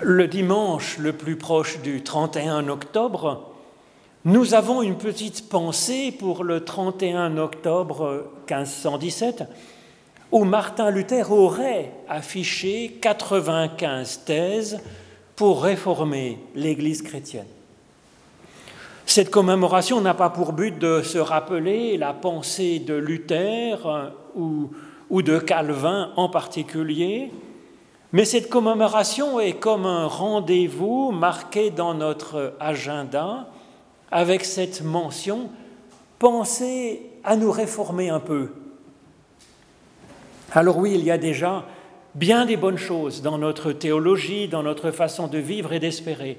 Le dimanche le plus proche du 31 octobre, nous avons une petite pensée pour le 31 octobre 1517, où Martin Luther aurait affiché 95 thèses pour réformer l'Église chrétienne. Cette commémoration n'a pas pour but de se rappeler la pensée de Luther euh, ou, ou de Calvin en particulier, mais cette commémoration est comme un rendez-vous marqué dans notre agenda avec cette mention Pensez à nous réformer un peu. Alors oui, il y a déjà bien des bonnes choses dans notre théologie, dans notre façon de vivre et d'espérer.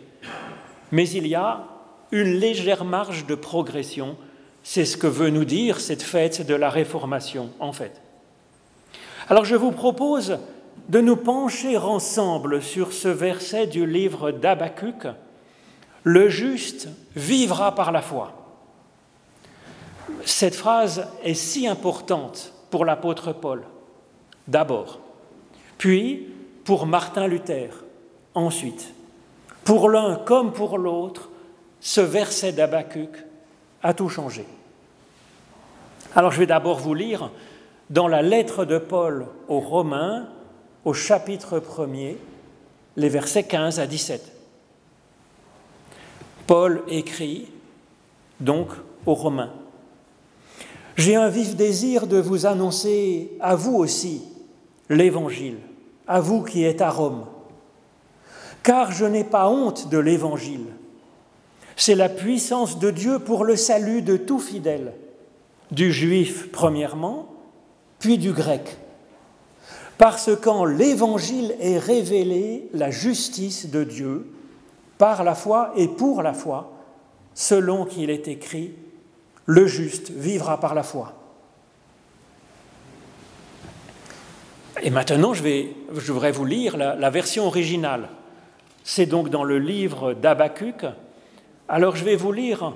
Mais il y a une légère marge de progression. C'est ce que veut nous dire cette fête de la Réformation, en fait. Alors je vous propose de nous pencher ensemble sur ce verset du livre d'Abacuc, Le juste vivra par la foi. Cette phrase est si importante pour l'apôtre Paul, d'abord, puis pour Martin Luther, ensuite. Pour l'un comme pour l'autre, ce verset d'Abacuc a tout changé. Alors je vais d'abord vous lire dans la lettre de Paul aux Romains, au chapitre 1er, les versets 15 à 17. Paul écrit donc aux Romains. J'ai un vif désir de vous annoncer à vous aussi l'Évangile, à vous qui êtes à Rome, car je n'ai pas honte de l'Évangile. C'est la puissance de Dieu pour le salut de tout fidèle, du juif premièrement, puis du grec. Parce qu'en l'Évangile est révélée la justice de Dieu par la foi et pour la foi, selon qu'il est écrit, le juste vivra par la foi. Et maintenant, je, vais, je voudrais vous lire la, la version originale. C'est donc dans le livre d'Abacuc. Alors je vais vous lire,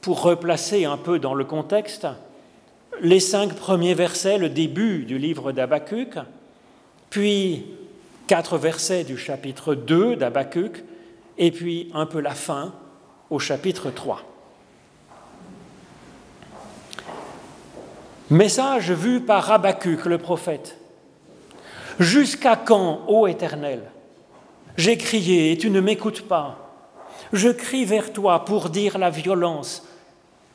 pour replacer un peu dans le contexte, les cinq premiers versets, le début du livre d'Abacuc, puis quatre versets du chapitre 2 d'Abacuc, et puis un peu la fin au chapitre 3. Message vu par Habacuc le prophète. Jusqu'à quand, ô Éternel? J'ai crié et tu ne m'écoutes pas. Je crie vers toi pour dire la violence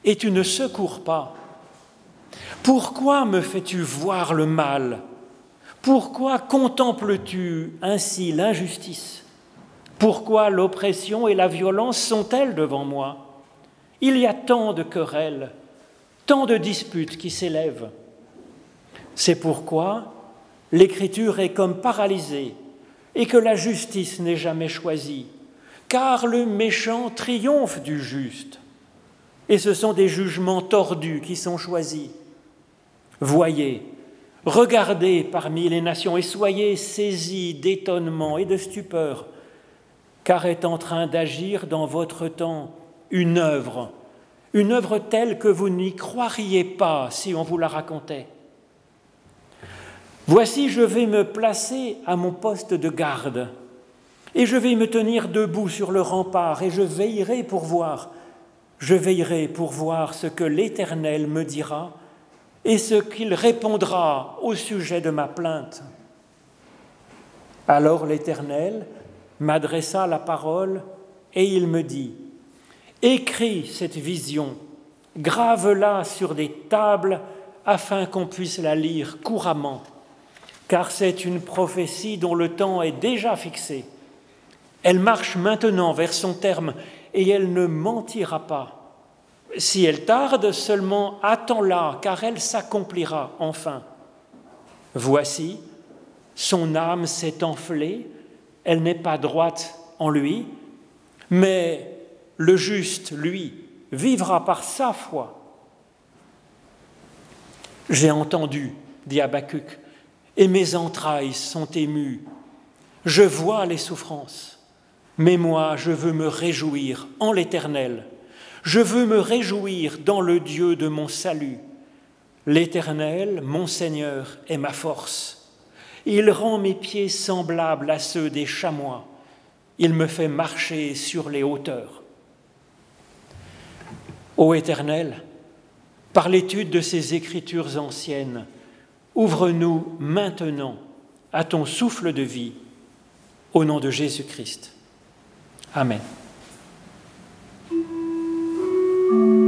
et tu ne secours pas. Pourquoi me fais-tu voir le mal? Pourquoi contemples-tu ainsi l'injustice? Pourquoi l'oppression et la violence sont-elles devant moi? Il y a tant de querelles, tant de disputes qui s'élèvent. C'est pourquoi l'écriture est comme paralysée et que la justice n'est jamais choisie, car le méchant triomphe du juste, et ce sont des jugements tordus qui sont choisis. Voyez, regardez parmi les nations et soyez saisis d'étonnement et de stupeur, car est en train d'agir dans votre temps une œuvre, une œuvre telle que vous n'y croiriez pas si on vous la racontait. Voici, je vais me placer à mon poste de garde, et je vais me tenir debout sur le rempart, et je veillerai pour voir, je veillerai pour voir ce que l'Éternel me dira et ce qu'il répondra au sujet de ma plainte. Alors l'Éternel m'adressa la parole et il me dit, Écris cette vision, grave-la sur des tables afin qu'on puisse la lire couramment, car c'est une prophétie dont le temps est déjà fixé. Elle marche maintenant vers son terme et elle ne mentira pas. Si elle tarde, seulement attends-la, car elle s'accomplira enfin. Voici, son âme s'est enflée, elle n'est pas droite en lui, mais le juste, lui, vivra par sa foi. J'ai entendu, dit Habacuc, et mes entrailles sont émues. Je vois les souffrances, mais moi je veux me réjouir en l'Éternel. Je veux me réjouir dans le Dieu de mon salut. L'Éternel, mon Seigneur, est ma force. Il rend mes pieds semblables à ceux des chamois il me fait marcher sur les hauteurs. Ô Éternel, par l'étude de ces écritures anciennes, ouvre-nous maintenant à ton souffle de vie, au nom de Jésus-Christ. Amen. Dans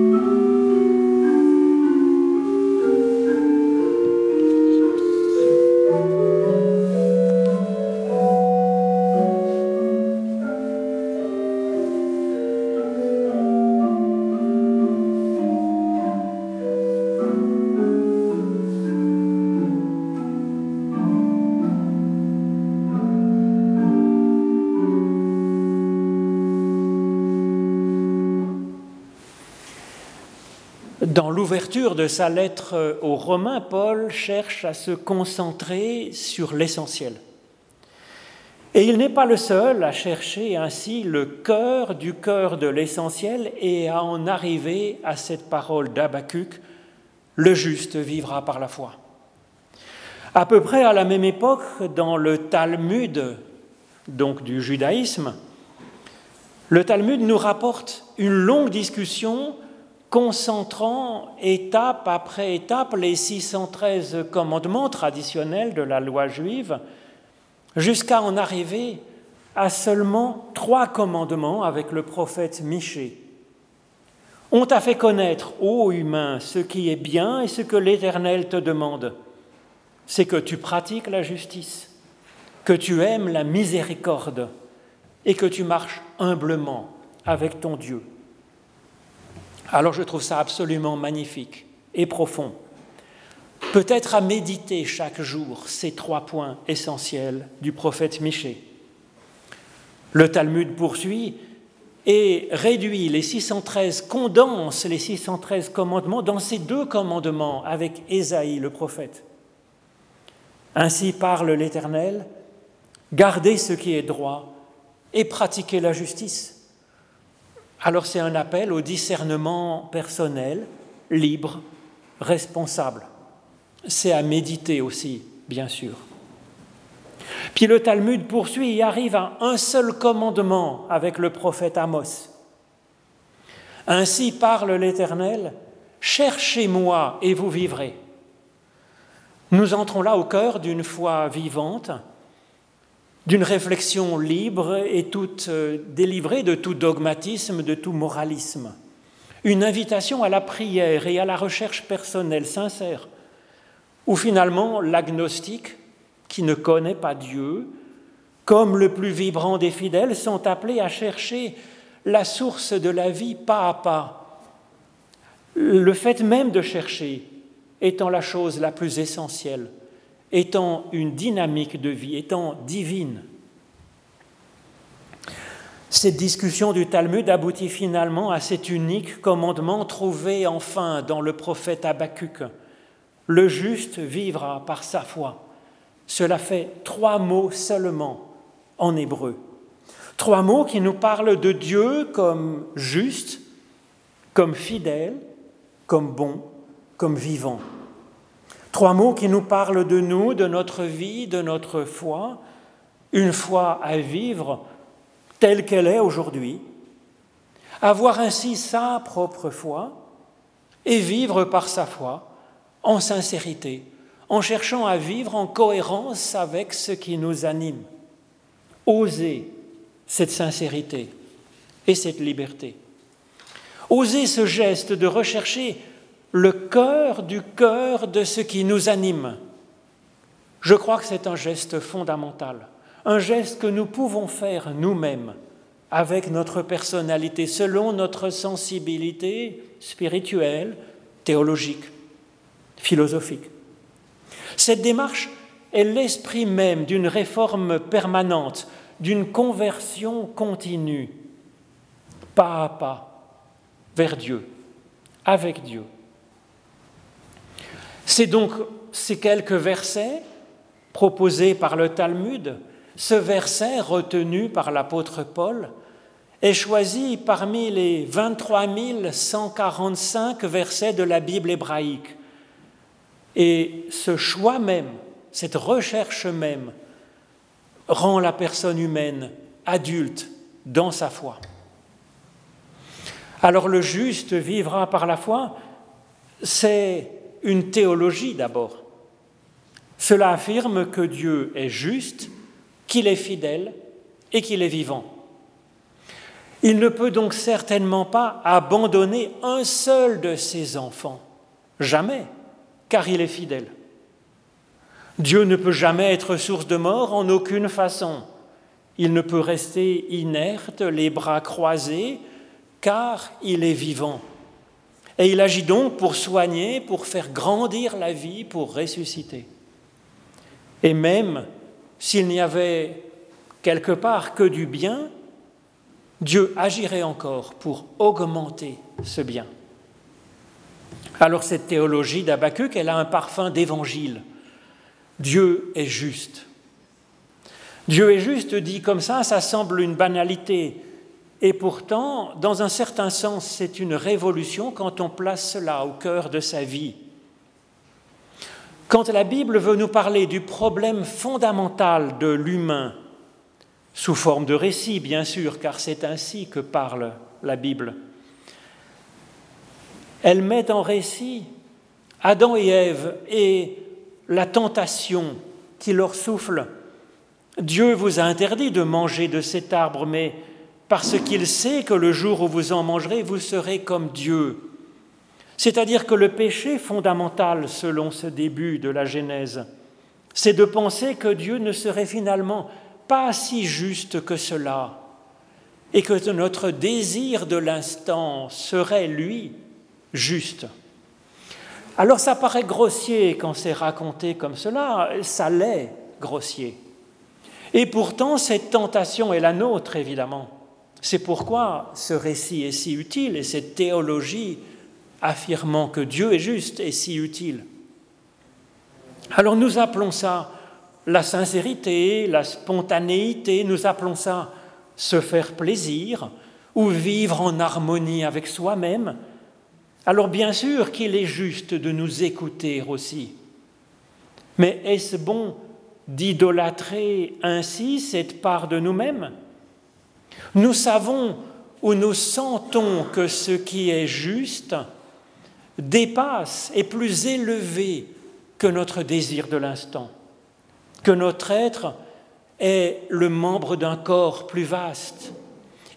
l'ouverture de sa lettre aux Romains, Paul cherche à se concentrer sur l'essentiel. Et il n'est pas le seul à chercher ainsi le cœur du cœur de l'essentiel et à en arriver à cette parole d'Abacuc, le juste vivra par la foi. À peu près à la même époque, dans le Talmud, donc du judaïsme, le Talmud nous rapporte une longue discussion concentrant étape après étape les 613 commandements traditionnels de la loi juive, jusqu'à en arriver à seulement trois commandements avec le prophète Michée. On t'a fait connaître, ô humain, ce qui est bien et ce que l'Éternel te demande. C'est que tu pratiques la justice, que tu aimes la miséricorde et que tu marches humblement avec ton Dieu. Alors je trouve ça absolument magnifique et profond. Peut-être à méditer chaque jour ces trois points essentiels du prophète Michée. Le Talmud poursuit et réduit les 613, condense les 613 commandements dans ces deux commandements avec Ésaïe le prophète. Ainsi parle l'Éternel, gardez ce qui est droit et pratiquez la justice alors c'est un appel au discernement personnel, libre, responsable. C'est à méditer aussi, bien sûr. Puis le Talmud poursuit et arrive à un seul commandement avec le prophète Amos. Ainsi parle l'Éternel, cherchez-moi et vous vivrez. Nous entrons là au cœur d'une foi vivante, d'une réflexion libre et toute euh, délivrée de tout dogmatisme, de tout moralisme. Une invitation à la prière et à la recherche personnelle sincère, où finalement l'agnostique, qui ne connaît pas Dieu, comme le plus vibrant des fidèles, sont appelés à chercher la source de la vie pas à pas. Le fait même de chercher étant la chose la plus essentielle étant une dynamique de vie, étant divine. Cette discussion du Talmud aboutit finalement à cet unique commandement trouvé enfin dans le prophète Habakkuk. Le juste vivra par sa foi. Cela fait trois mots seulement en hébreu. Trois mots qui nous parlent de Dieu comme juste, comme fidèle, comme bon, comme vivant. Trois mots qui nous parlent de nous, de notre vie, de notre foi, une foi à vivre telle qu'elle est aujourd'hui, avoir ainsi sa propre foi et vivre par sa foi en sincérité, en cherchant à vivre en cohérence avec ce qui nous anime. Oser cette sincérité et cette liberté. Oser ce geste de rechercher le cœur du cœur de ce qui nous anime. Je crois que c'est un geste fondamental, un geste que nous pouvons faire nous-mêmes avec notre personnalité, selon notre sensibilité spirituelle, théologique, philosophique. Cette démarche est l'esprit même d'une réforme permanente, d'une conversion continue, pas à pas, vers Dieu, avec Dieu. C'est donc ces quelques versets proposés par le Talmud, ce verset retenu par l'apôtre Paul, est choisi parmi les 23 145 versets de la Bible hébraïque. Et ce choix même, cette recherche même, rend la personne humaine adulte dans sa foi. Alors le juste vivra par la foi, c'est une théologie d'abord. Cela affirme que Dieu est juste, qu'il est fidèle et qu'il est vivant. Il ne peut donc certainement pas abandonner un seul de ses enfants, jamais, car il est fidèle. Dieu ne peut jamais être source de mort en aucune façon. Il ne peut rester inerte, les bras croisés, car il est vivant. Et il agit donc pour soigner, pour faire grandir la vie, pour ressusciter. Et même s'il n'y avait quelque part que du bien, Dieu agirait encore pour augmenter ce bien. Alors cette théologie d'Abacuc, elle a un parfum d'évangile. Dieu est juste. Dieu est juste, dit comme ça, ça semble une banalité. Et pourtant, dans un certain sens, c'est une révolution quand on place cela au cœur de sa vie. Quand la Bible veut nous parler du problème fondamental de l'humain, sous forme de récit bien sûr, car c'est ainsi que parle la Bible, elle met en récit Adam et Ève et la tentation qui leur souffle. Dieu vous a interdit de manger de cet arbre, mais parce qu'il sait que le jour où vous en mangerez, vous serez comme Dieu. C'est-à-dire que le péché fondamental, selon ce début de la Genèse, c'est de penser que Dieu ne serait finalement pas si juste que cela, et que notre désir de l'instant serait, lui, juste. Alors ça paraît grossier quand c'est raconté comme cela, ça l'est grossier. Et pourtant, cette tentation est la nôtre, évidemment. C'est pourquoi ce récit est si utile et cette théologie affirmant que Dieu est juste est si utile. Alors nous appelons ça la sincérité, la spontanéité, nous appelons ça se faire plaisir ou vivre en harmonie avec soi-même, alors bien sûr qu'il est juste de nous écouter aussi. Mais est-ce bon d'idolâtrer ainsi cette part de nous-mêmes? Nous savons ou nous sentons que ce qui est juste dépasse, est plus élevé que notre désir de l'instant, que notre être est le membre d'un corps plus vaste,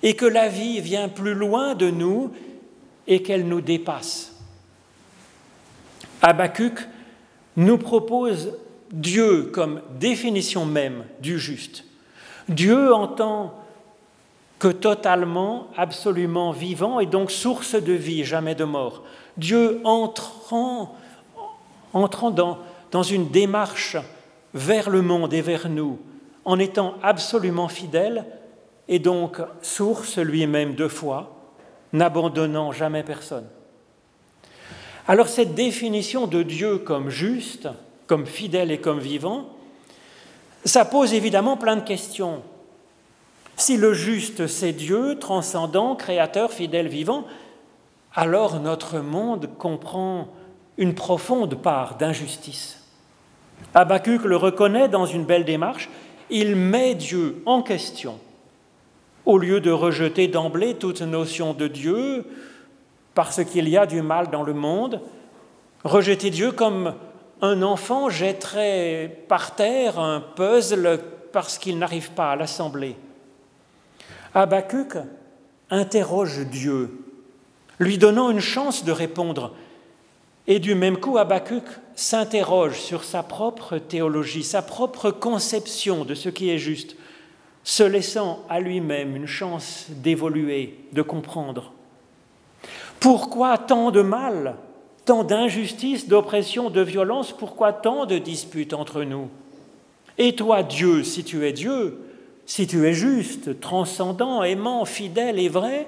et que la vie vient plus loin de nous et qu'elle nous dépasse. Habacuc nous propose Dieu comme définition même du juste. Dieu en tant que totalement, absolument vivant et donc source de vie, jamais de mort. Dieu entrant, entrant dans, dans une démarche vers le monde et vers nous, en étant absolument fidèle et donc source lui-même de foi, n'abandonnant jamais personne. Alors cette définition de Dieu comme juste, comme fidèle et comme vivant, ça pose évidemment plein de questions. Si le juste c'est Dieu, transcendant, créateur, fidèle, vivant, alors notre monde comprend une profonde part d'injustice. Habacuc le reconnaît dans une belle démarche, il met Dieu en question au lieu de rejeter d'emblée toute notion de Dieu, parce qu'il y a du mal dans le monde, rejeter Dieu comme un enfant jetterait par terre un puzzle parce qu'il n'arrive pas à l'assembler. Habacuc interroge Dieu, lui donnant une chance de répondre. Et du même coup, Habacuc s'interroge sur sa propre théologie, sa propre conception de ce qui est juste se laissant à lui-même une chance d'évoluer, de comprendre. Pourquoi tant de mal, tant d'injustice, d'oppression, de violence Pourquoi tant de disputes entre nous? Et toi, Dieu, si tu es Dieu, si tu es juste, transcendant, aimant, fidèle et vrai,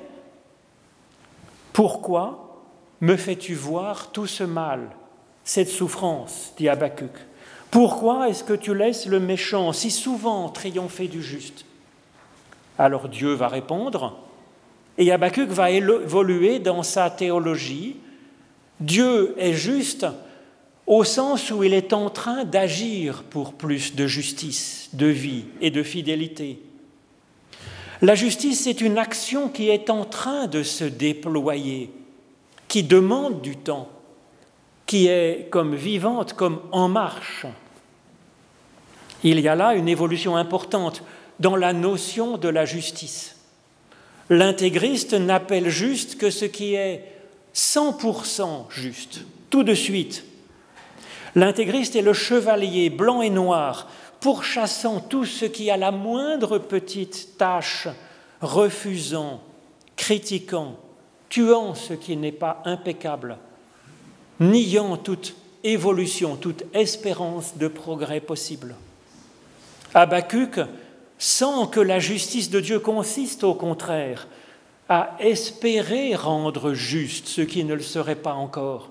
pourquoi me fais-tu voir tout ce mal, cette souffrance dit Habacuc Pourquoi est-ce que tu laisses le méchant si souvent triompher du juste? Alors Dieu va répondre, et Habakkuk va évoluer dans sa théologie. Dieu est juste au sens où il est en train d'agir pour plus de justice, de vie et de fidélité. La justice, c'est une action qui est en train de se déployer, qui demande du temps, qui est comme vivante, comme en marche. Il y a là une évolution importante dans la notion de la justice. L'intégriste n'appelle juste que ce qui est 100% juste, tout de suite. L'intégriste est le chevalier blanc et noir, pourchassant tout ce qui a la moindre petite tâche, refusant, critiquant, tuant ce qui n'est pas impeccable, niant toute évolution, toute espérance de progrès possible. Habacuc sent que la justice de Dieu consiste au contraire à espérer rendre juste ce qui ne le serait pas encore.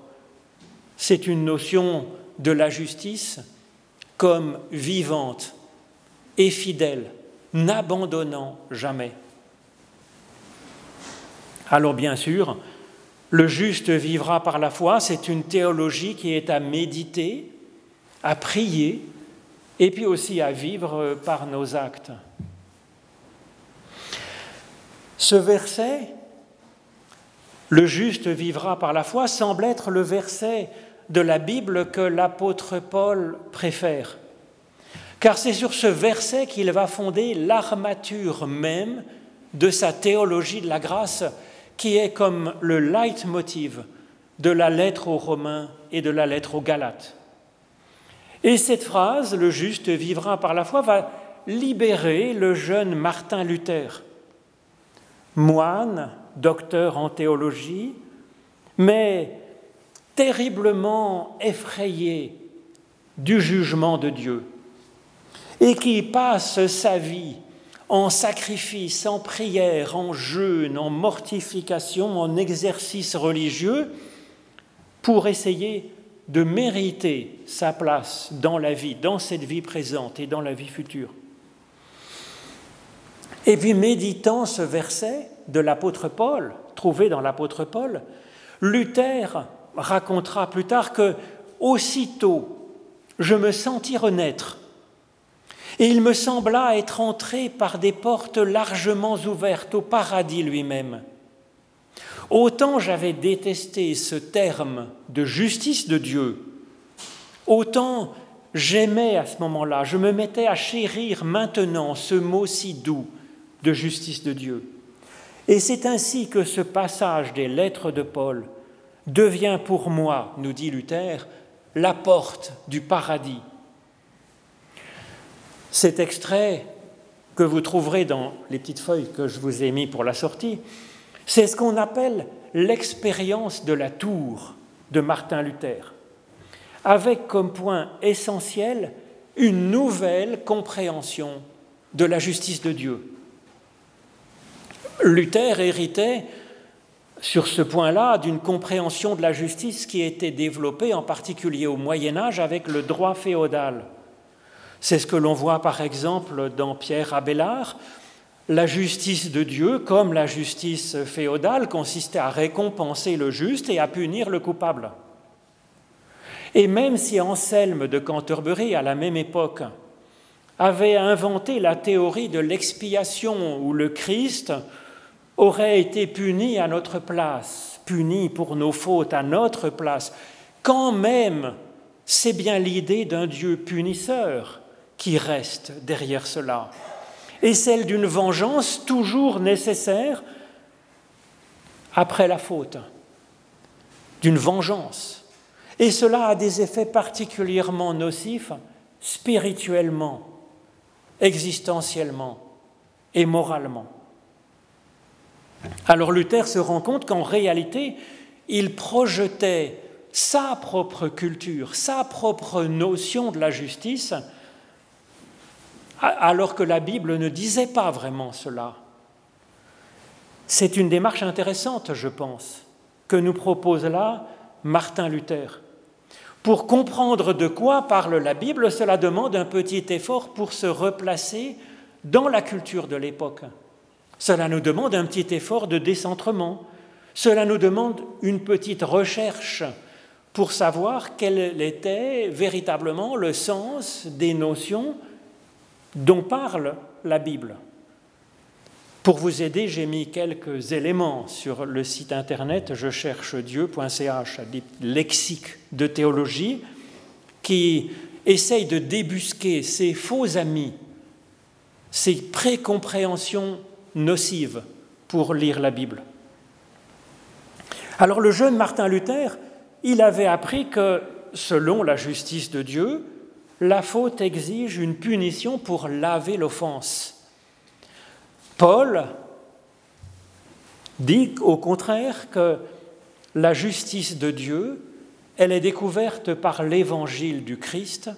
C'est une notion de la justice comme vivante et fidèle, n'abandonnant jamais. Alors bien sûr, le juste vivra par la foi, c'est une théologie qui est à méditer, à prier, et puis aussi à vivre par nos actes. Ce verset, le juste vivra par la foi, semble être le verset de la Bible que l'apôtre Paul préfère. Car c'est sur ce verset qu'il va fonder l'armature même de sa théologie de la grâce, qui est comme le leitmotiv de la lettre aux Romains et de la lettre aux Galates. Et cette phrase, le juste vivra par la foi, va libérer le jeune Martin Luther, moine, docteur en théologie, mais terriblement effrayé du jugement de Dieu, et qui passe sa vie en sacrifice, en prière, en jeûne, en mortification, en exercice religieux, pour essayer de mériter sa place dans la vie, dans cette vie présente et dans la vie future. Et puis méditant ce verset de l'apôtre Paul, trouvé dans l'apôtre Paul, Luther racontera plus tard que aussitôt je me sentis renaître, et il me sembla être entré par des portes largement ouvertes au paradis lui-même. Autant j'avais détesté ce terme de justice de Dieu, autant j'aimais à ce moment-là, je me mettais à chérir maintenant ce mot si doux de justice de Dieu. Et c'est ainsi que ce passage des lettres de Paul devient pour moi, nous dit Luther, la porte du paradis. Cet extrait que vous trouverez dans les petites feuilles que je vous ai mis pour la sortie, c'est ce qu'on appelle l'expérience de la tour de Martin Luther, avec comme point essentiel une nouvelle compréhension de la justice de Dieu. Luther héritait sur ce point-là d'une compréhension de la justice qui était développée en particulier au Moyen Âge avec le droit féodal. C'est ce que l'on voit par exemple dans Pierre Abélard, la justice de Dieu, comme la justice féodale, consistait à récompenser le juste et à punir le coupable. Et même si Anselme de Canterbury, à la même époque, avait inventé la théorie de l'expiation où le Christ aurait été puni à notre place, puni pour nos fautes à notre place, quand même c'est bien l'idée d'un Dieu punisseur qui reste derrière cela et celle d'une vengeance toujours nécessaire après la faute, d'une vengeance. Et cela a des effets particulièrement nocifs spirituellement, existentiellement et moralement. Alors Luther se rend compte qu'en réalité, il projetait sa propre culture, sa propre notion de la justice alors que la Bible ne disait pas vraiment cela. C'est une démarche intéressante, je pense, que nous propose là Martin Luther. Pour comprendre de quoi parle la Bible, cela demande un petit effort pour se replacer dans la culture de l'époque. Cela nous demande un petit effort de décentrement. Cela nous demande une petite recherche pour savoir quel était véritablement le sens des notions dont parle la Bible. Pour vous aider, j'ai mis quelques éléments sur le site internet je cherche Dieu.ch, lexique de théologie, qui essaye de débusquer ces faux amis, ces précompréhensions nocives pour lire la Bible. Alors le jeune Martin Luther, il avait appris que, selon la justice de Dieu, la faute exige une punition pour laver l'offense. Paul dit au contraire que la justice de Dieu, elle est découverte par l'évangile du Christ,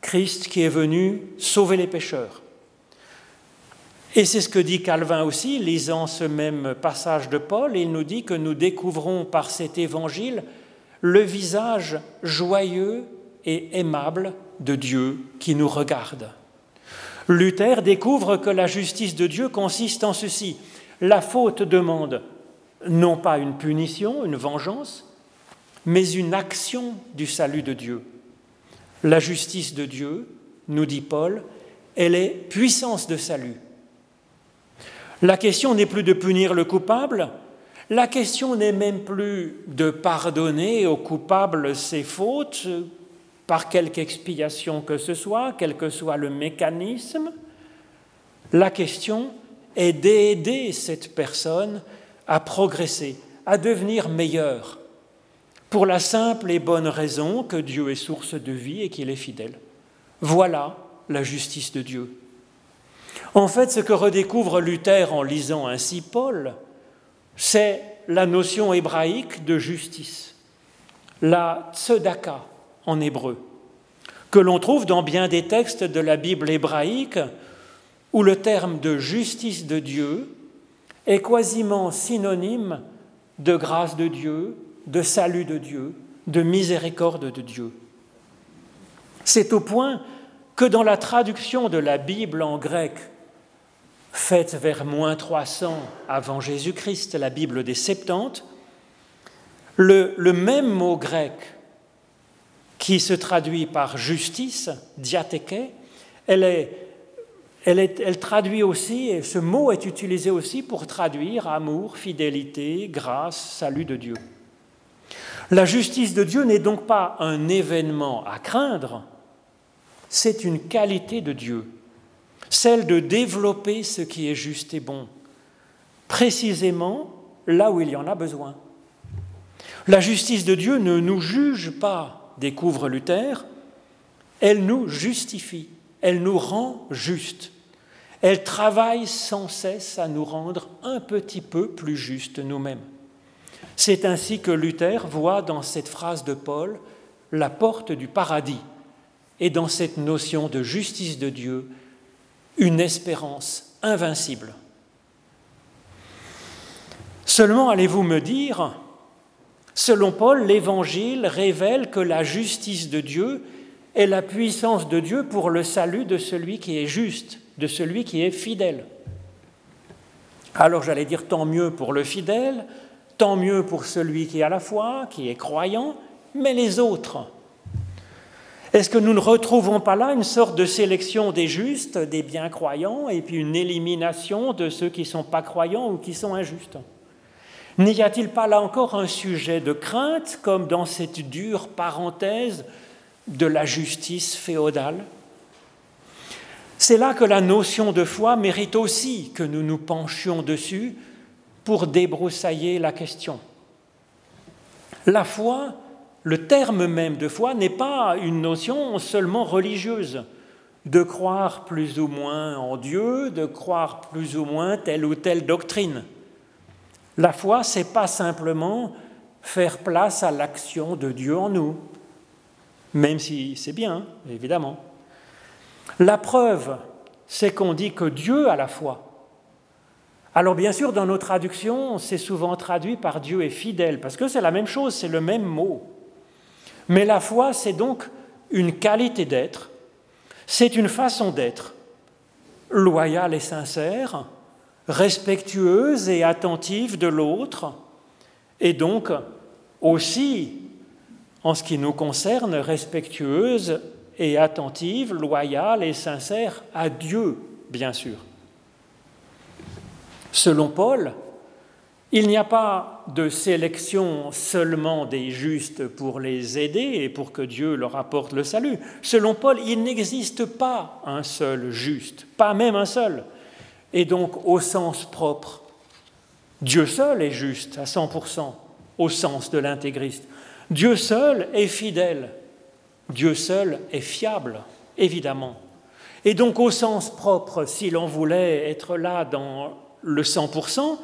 Christ qui est venu sauver les pécheurs. Et c'est ce que dit Calvin aussi, lisant ce même passage de Paul, il nous dit que nous découvrons par cet évangile le visage joyeux et aimable de Dieu qui nous regarde. Luther découvre que la justice de Dieu consiste en ceci. La faute demande non pas une punition, une vengeance, mais une action du salut de Dieu. La justice de Dieu, nous dit Paul, elle est puissance de salut. La question n'est plus de punir le coupable, la question n'est même plus de pardonner au coupable ses fautes, par quelque expiation que ce soit, quel que soit le mécanisme. La question est d'aider cette personne à progresser, à devenir meilleure, pour la simple et bonne raison que Dieu est source de vie et qu'il est fidèle. Voilà la justice de Dieu. En fait, ce que redécouvre Luther en lisant ainsi Paul, c'est la notion hébraïque de justice, la tzedaka, en hébreu, que l'on trouve dans bien des textes de la Bible hébraïque où le terme de justice de Dieu est quasiment synonyme de grâce de Dieu, de salut de Dieu, de miséricorde de Dieu. C'est au point que dans la traduction de la Bible en grec, faite vers moins 300 avant Jésus-Christ, la Bible des Septante, le, même mot grec qui se traduit par justice, diatheke, elle, elle, traduit aussi, et ce mot est utilisé aussi pour traduire amour, fidélité, grâce, salut de Dieu. La justice de Dieu n'est donc pas un événement à craindre, c'est une qualité de Dieu, celle de développer ce qui est juste et bon, précisément là où il y en a besoin. La justice de Dieu ne nous juge pas découvre Luther, elle nous justifie, elle nous rend justes. Elle travaille sans cesse à nous rendre un petit peu plus justes nous-mêmes. C'est ainsi que Luther voit dans cette phrase de Paul la porte du paradis et dans cette notion de justice de Dieu une espérance invincible. Seulement allez-vous me dire, Selon Paul, l'Évangile révèle que la justice de Dieu est la puissance de Dieu pour le salut de celui qui est juste, de celui qui est fidèle. Alors j'allais dire tant mieux pour le fidèle, tant mieux pour celui qui a la foi, qui est croyant, mais les autres. Est-ce que nous ne retrouvons pas là une sorte de sélection des justes, des bien croyants, et puis une élimination de ceux qui ne sont pas croyants ou qui sont injustes? N'y a-t-il pas là encore un sujet de crainte, comme dans cette dure parenthèse de la justice féodale? C'est là que la notion de foi mérite aussi que nous nous penchions dessus pour débroussailler la question. La foi, le terme même de foi, n'est pas une notion seulement religieuse, de croire plus ou moins en Dieu, de croire plus ou moins telle ou telle doctrine. La foi, c'est pas simplement faire place à l'action de Dieu en nous, même si c'est bien, évidemment. La preuve, c'est qu'on dit que Dieu a la foi. Alors bien sûr, dans nos traductions, c'est souvent traduit par Dieu est fidèle, parce que c'est la même chose, c'est le même mot. Mais la foi, c'est donc une qualité d'être, c'est une façon d'être, loyale et sincère, respectueuse et attentive de l'autre, et donc aussi, en ce qui nous concerne, respectueuse et attentive, loyale et sincère à Dieu, bien sûr. Selon Paul, il n'y a pas de sélection seulement des justes pour les aider et pour que Dieu leur apporte le salut. Selon Paul, il n'existe pas un seul juste, pas même un seul. Et donc, au sens propre, Dieu seul est juste à 100%, au sens de l'intégriste. Dieu seul est fidèle. Dieu seul est fiable, évidemment. Et donc, au sens propre, si l'on voulait être là dans le 100%,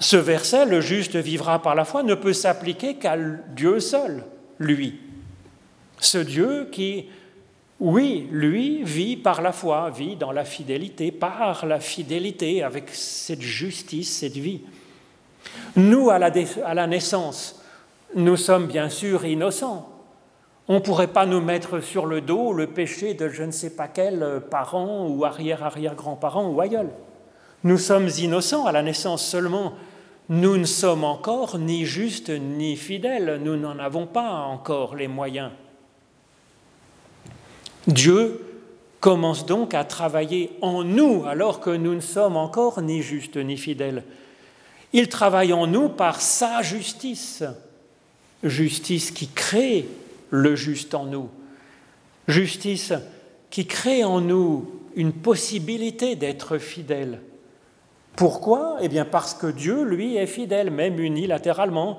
ce verset, le juste vivra par la foi, ne peut s'appliquer qu'à Dieu seul, lui. Ce Dieu qui, oui, lui vit par la foi, vit dans la fidélité, par la fidélité, avec cette justice, cette vie. Nous, à la, naissance, nous sommes bien sûr innocents. On ne pourrait pas nous mettre sur le dos le péché de je ne sais pas quel parent ou arrière-arrière-grand-parent ou aïeul. Nous sommes innocents à la naissance seulement nous ne sommes encore ni justes ni fidèles, nous n'en avons pas encore les moyens. Dieu commence donc à travailler en nous alors que nous ne sommes encore ni justes ni fidèles. Il travaille en nous par sa justice, justice qui crée le juste en nous, justice qui crée en nous une possibilité d'être fidèles, pourquoi? Eh bien parce que Dieu, lui, est fidèle, même unilatéralement,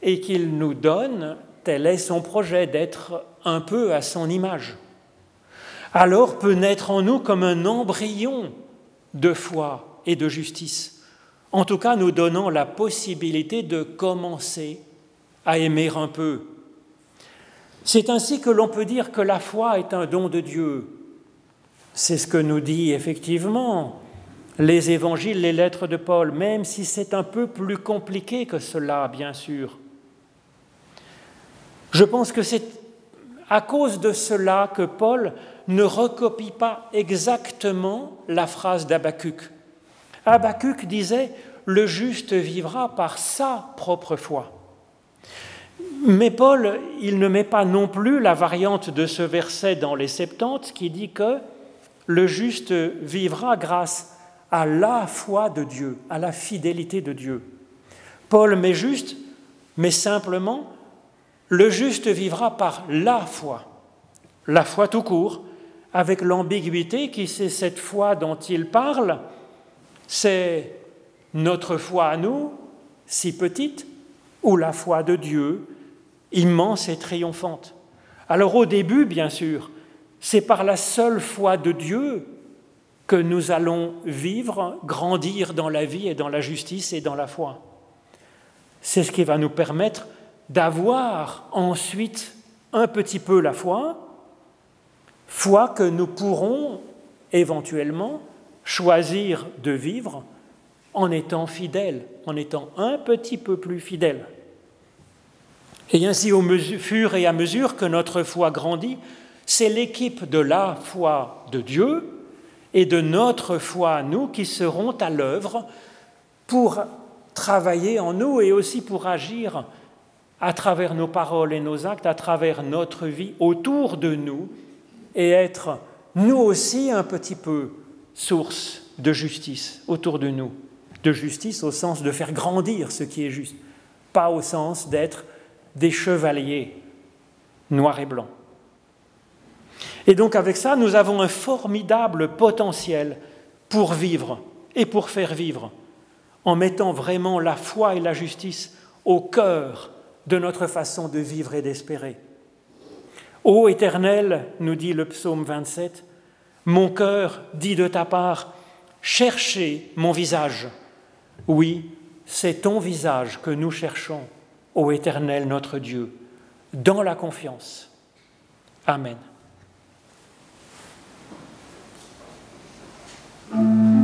et qu'il nous donne, tel est son projet, d'être un peu à son image. Alors peut naître en nous comme un embryon de foi et de justice, en tout cas nous donnant la possibilité de commencer à aimer un peu. C'est ainsi que l'on peut dire que la foi est un don de Dieu. C'est ce que nous dit effectivement les évangiles, les lettres de Paul, même si c'est un peu plus compliqué que cela, bien sûr. Je pense que c'est à cause de cela que Paul ne recopie pas exactement la phrase d'Abacuc. Habacuc disait Le juste vivra par sa propre foi. Mais Paul, il ne met pas non plus la variante de ce verset dans les Septante qui dit que le juste vivra grâce à la foi de Dieu, à la fidélité de Dieu. Paul met juste, mais simplement, le juste vivra par la foi, la foi tout court, avec l'ambiguïté qui c'est cette foi dont il parle, c'est notre foi à nous, si petite, ou la foi de Dieu, immense et triomphante. Alors au début, bien sûr, c'est par la seule foi de Dieu que nous allons vivre, grandir dans la vie et dans la justice et dans la foi. C'est ce qui va nous permettre d'avoir ensuite un petit peu la foi, foi que nous pourrons éventuellement choisir de vivre en étant fidèles, en étant un petit peu plus fidèles. Et ainsi, au fur et à mesure que notre foi grandit, c'est l'équipe de la foi de Dieu et de notre foi nous qui seront à l'œuvre pour travailler en nous et aussi pour agir à travers nos paroles et nos actes, à travers notre vie autour de nous et être nous aussi un petit peu source de justice autour de nous. De justice au sens de faire grandir ce qui est juste, pas au sens d'être des chevaliers noirs et blancs. Et donc avec ça, nous avons un formidable potentiel pour vivre et pour faire vivre, en mettant vraiment la foi et la justice au cœur de notre façon de vivre et d'espérer. Ô Éternel, nous dit le psaume 27, mon cœur dit de ta part, cherchez mon visage. Oui, c'est ton visage que nous cherchons, ô Éternel notre Dieu, dans la confiance. Amen. Mm-hmm.